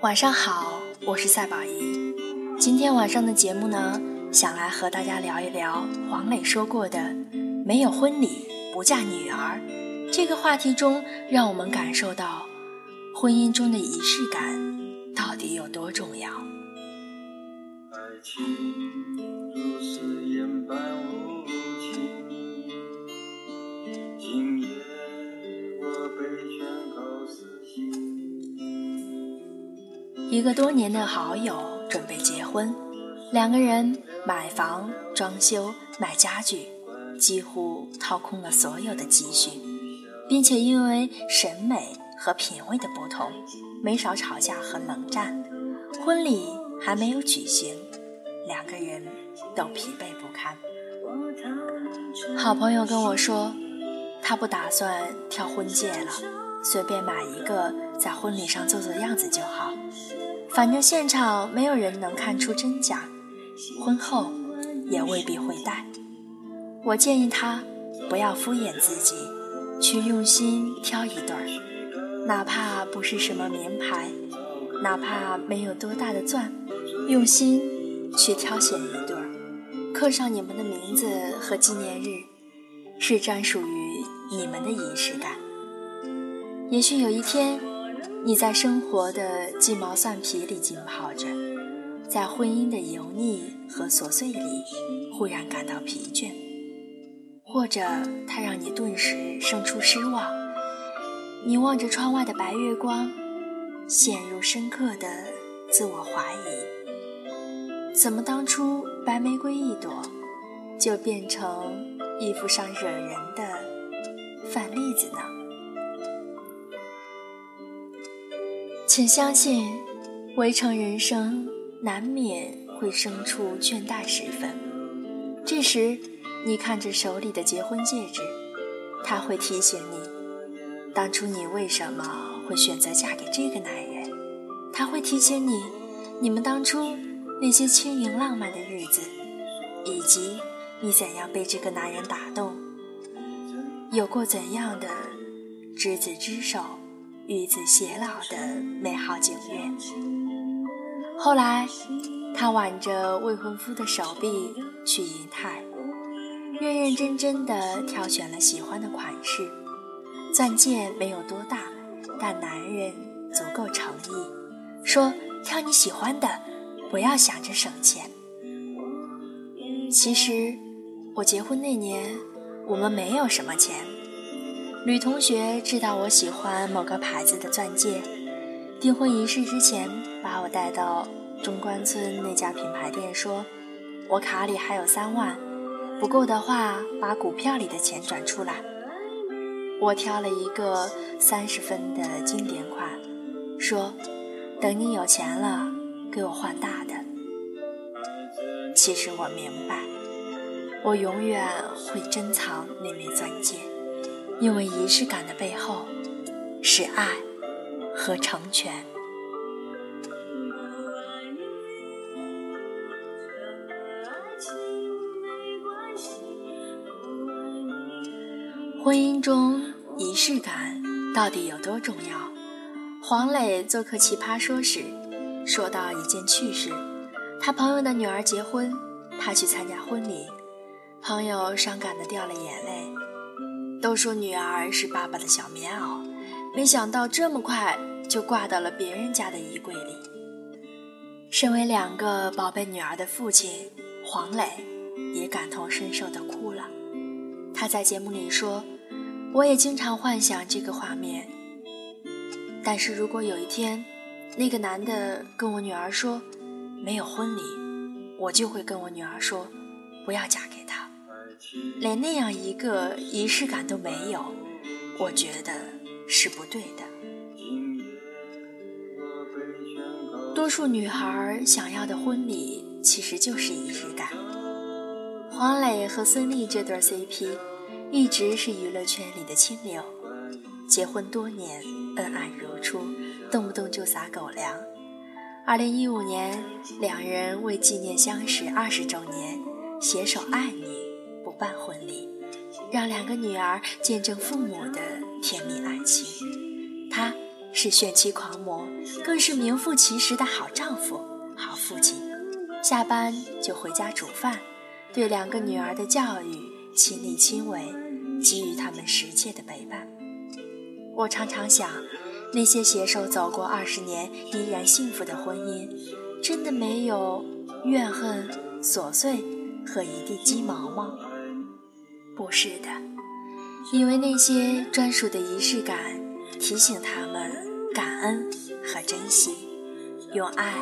晚上好，我是赛宝仪。今天晚上的节目呢，想来和大家聊一聊黄磊说过的“没有婚礼不嫁女儿”这个话题中，让我们感受到婚姻中的仪式感到底有多重要。爱情如誓言般无一个多年的好友准备结婚，两个人买房、装修、买家具，几乎掏空了所有的积蓄，并且因为审美和品味的不同，没少吵架和冷战。婚礼还没有举行，两个人都疲惫不堪。好朋友跟我说，他不打算挑婚戒了，随便买一个，在婚礼上做做样子就好。反正现场没有人能看出真假，婚后也未必会戴。我建议他不要敷衍自己，去用心挑一对儿，哪怕不是什么名牌，哪怕没有多大的钻，用心去挑选一对儿，刻上你们的名字和纪念日，是专属于你们的仪式感。也许有一天。你在生活的鸡毛蒜皮里浸泡着，在婚姻的油腻和琐碎里，忽然感到疲倦，或者它让你顿时生出失望。你望着窗外的白月光，陷入深刻的自我怀疑：怎么当初白玫瑰一朵，就变成衣服上惹人的反例子呢？请相信，围城人生难免会生出倦怠时分。这时，你看着手里的结婚戒指，它会提醒你，当初你为什么会选择嫁给这个男人。它会提醒你，你们当初那些轻盈浪漫的日子，以及你怎样被这个男人打动，有过怎样的执子之手。与子偕老的美好景愿。后来，他挽着未婚夫的手臂去银泰，认认真真的挑选了喜欢的款式。钻戒没有多大，但男人足够诚意，说挑你喜欢的，不要想着省钱。其实，我结婚那年，我们没有什么钱。女同学知道我喜欢某个牌子的钻戒，订婚仪式之前把我带到中关村那家品牌店，说：“我卡里还有三万，不够的话把股票里的钱转出来。”我挑了一个三十分的经典款，说：“等你有钱了给我换大的。”其实我明白，我永远会珍藏那枚钻戒。因为仪式感的背后是爱和成全。婚姻中仪式感到底有多重要？黄磊做客《奇葩说》时说到一件趣事：他朋友的女儿结婚，他去参加婚礼，朋友伤感的掉了眼泪。都说女儿是爸爸的小棉袄，没想到这么快就挂到了别人家的衣柜里。身为两个宝贝女儿的父亲，黄磊也感同身受的哭了。他在节目里说：“我也经常幻想这个画面，但是如果有一天，那个男的跟我女儿说没有婚礼，我就会跟我女儿说，不要嫁给他。”连那样一个仪式感都没有，我觉得是不对的。多数女孩想要的婚礼其实就是仪式感。黄磊和孙俪这对 CP 一直是娱乐圈里的清流，结婚多年，恩爱如初，动不动就撒狗粮。二零一五年，两人为纪念相识二十周年，携手爱你。办婚礼，让两个女儿见证父母的甜蜜爱情。他是炫妻狂魔，更是名副其实的好丈夫、好父亲。下班就回家煮饭，对两个女儿的教育亲力亲为，给予他们十切的陪伴。我常常想，那些携手走过二十年依然幸福的婚姻，真的没有怨恨、琐碎和一地鸡毛吗？不是的，因为那些专属的仪式感，提醒他们感恩和珍惜，用爱、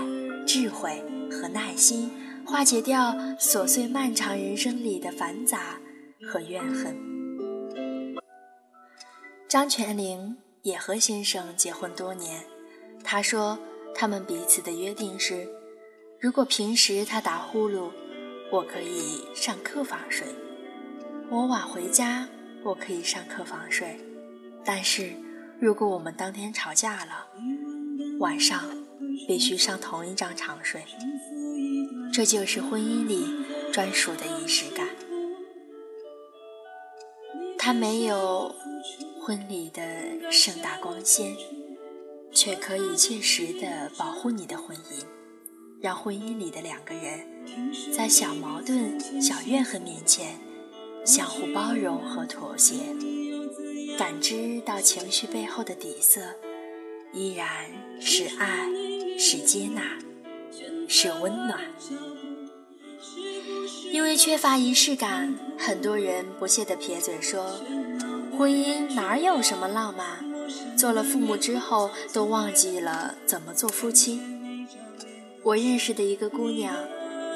智慧和耐心化解掉琐碎漫长人生里的繁杂和怨恨。张泉灵也和先生结婚多年，他说他们彼此的约定是：如果平时他打呼噜，我可以上客房睡。我晚回家，我可以上客房睡，但是如果我们当天吵架了，晚上必须上同一张床睡。这就是婚姻里专属的仪式感。它没有婚礼的盛大光鲜，却可以切实的保护你的婚姻，让婚姻里的两个人在小矛盾、小怨恨面前。相互包容和妥协，感知到情绪背后的底色，依然是爱，是接纳，是温暖。因为缺乏仪式感，很多人不屑地撇嘴说：“婚姻哪有什么浪漫？做了父母之后，都忘记了怎么做夫妻。”我认识的一个姑娘。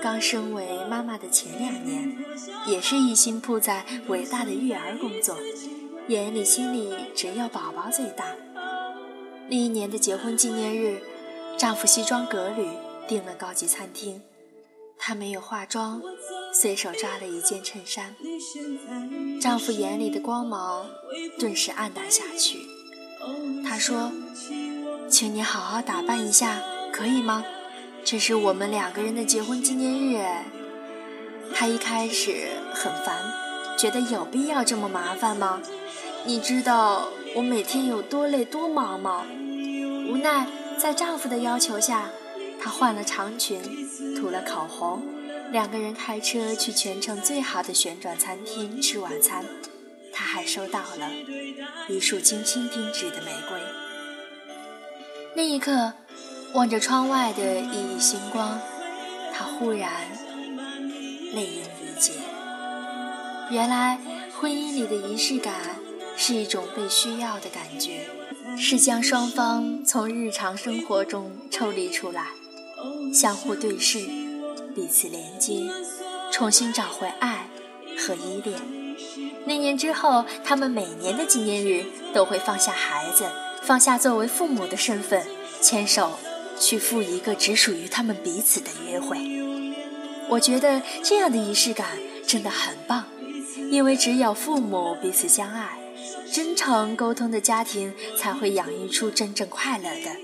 刚升为妈妈的前两年，也是一心扑在伟大的育儿工作，眼里心里只有宝宝最大。那一年的结婚纪念日，丈夫西装革履订了高级餐厅，她没有化妆，随手抓了一件衬衫。丈夫眼里的光芒顿时暗淡下去。他说：“请你好好打扮一下，可以吗？”这是我们两个人的结婚纪念日，他一开始很烦，觉得有必要这么麻烦吗？你知道我每天有多累多忙吗？无奈在丈夫的要求下，她换了长裙，涂了口红，两个人开车去全城最好的旋转餐厅吃晚餐。他还收到了一束精心定制的玫瑰。那一刻。望着窗外的熠熠星光，他忽然泪盈于睫。原来，婚姻里的仪式感是一种被需要的感觉，是将双方从日常生活中抽离出来，相互对视，彼此连接，重新找回爱和依恋。那年之后，他们每年的纪念日都会放下孩子，放下作为父母的身份，牵手。去赴一个只属于他们彼此的约会，我觉得这样的仪式感真的很棒，因为只有父母彼此相爱、真诚沟通的家庭，才会养育出真正快乐的、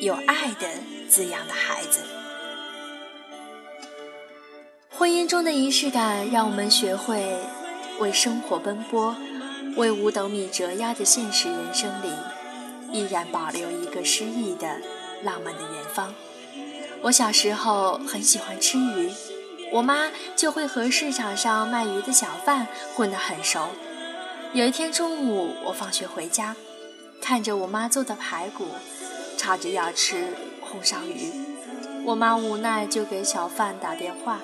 有爱的滋养的孩子。婚姻中的仪式感，让我们学会为生活奔波，为五斗米折腰的现实人生里，依然保留一个诗意的。浪漫的远方。我小时候很喜欢吃鱼，我妈就会和市场上卖鱼的小贩混得很熟。有一天中午，我放学回家，看着我妈做的排骨，吵着要吃红烧鱼。我妈无奈就给小贩打电话，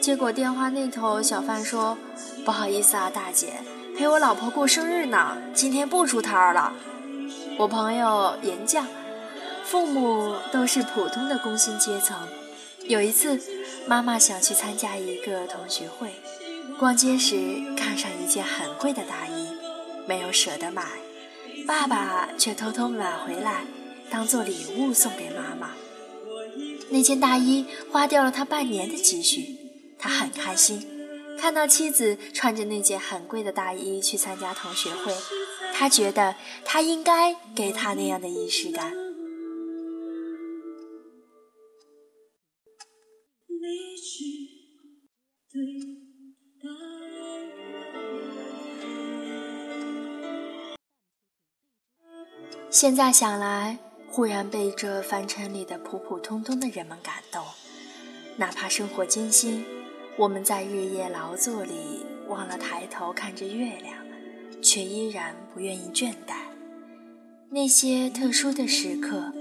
结果电话那头小贩说：“不好意思啊，大姐，陪我老婆过生日呢，今天不出摊了。”我朋友严绛。父母都是普通的工薪阶层。有一次，妈妈想去参加一个同学会，逛街时看上一件很贵的大衣，没有舍得买，爸爸却偷偷买回来，当做礼物送给妈妈。那件大衣花掉了他半年的积蓄，他很开心。看到妻子穿着那件很贵的大衣去参加同学会，他觉得他应该给她那样的仪式感。现在想来，忽然被这凡尘里的普普通通的人们感动。哪怕生活艰辛，我们在日夜劳作里忘了抬头看着月亮，却依然不愿意倦怠。那些特殊的时刻，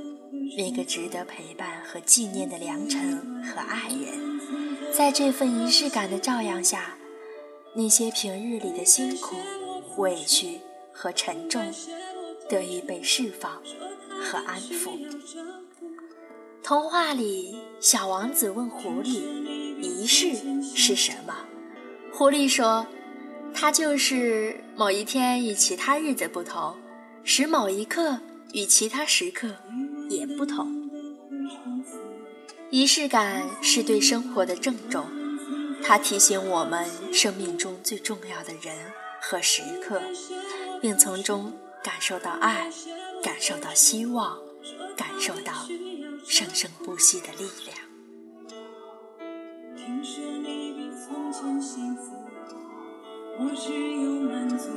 那个值得陪伴和纪念的良辰和爱人，在这份仪式感的照耀下，那些平日里的辛苦、委屈和沉重，得以被释放和安抚。童话里，小王子问狐狸：“仪式是什么？”狐狸说：“它就是某一天与其他日子不同。”使某一刻与其他时刻也不同。仪式感是对生活的郑重，它提醒我们生命中最重要的人和时刻，并从中感受到爱，感受到希望，感受到生生不息的力量。听说你比从前幸福，我只有满足。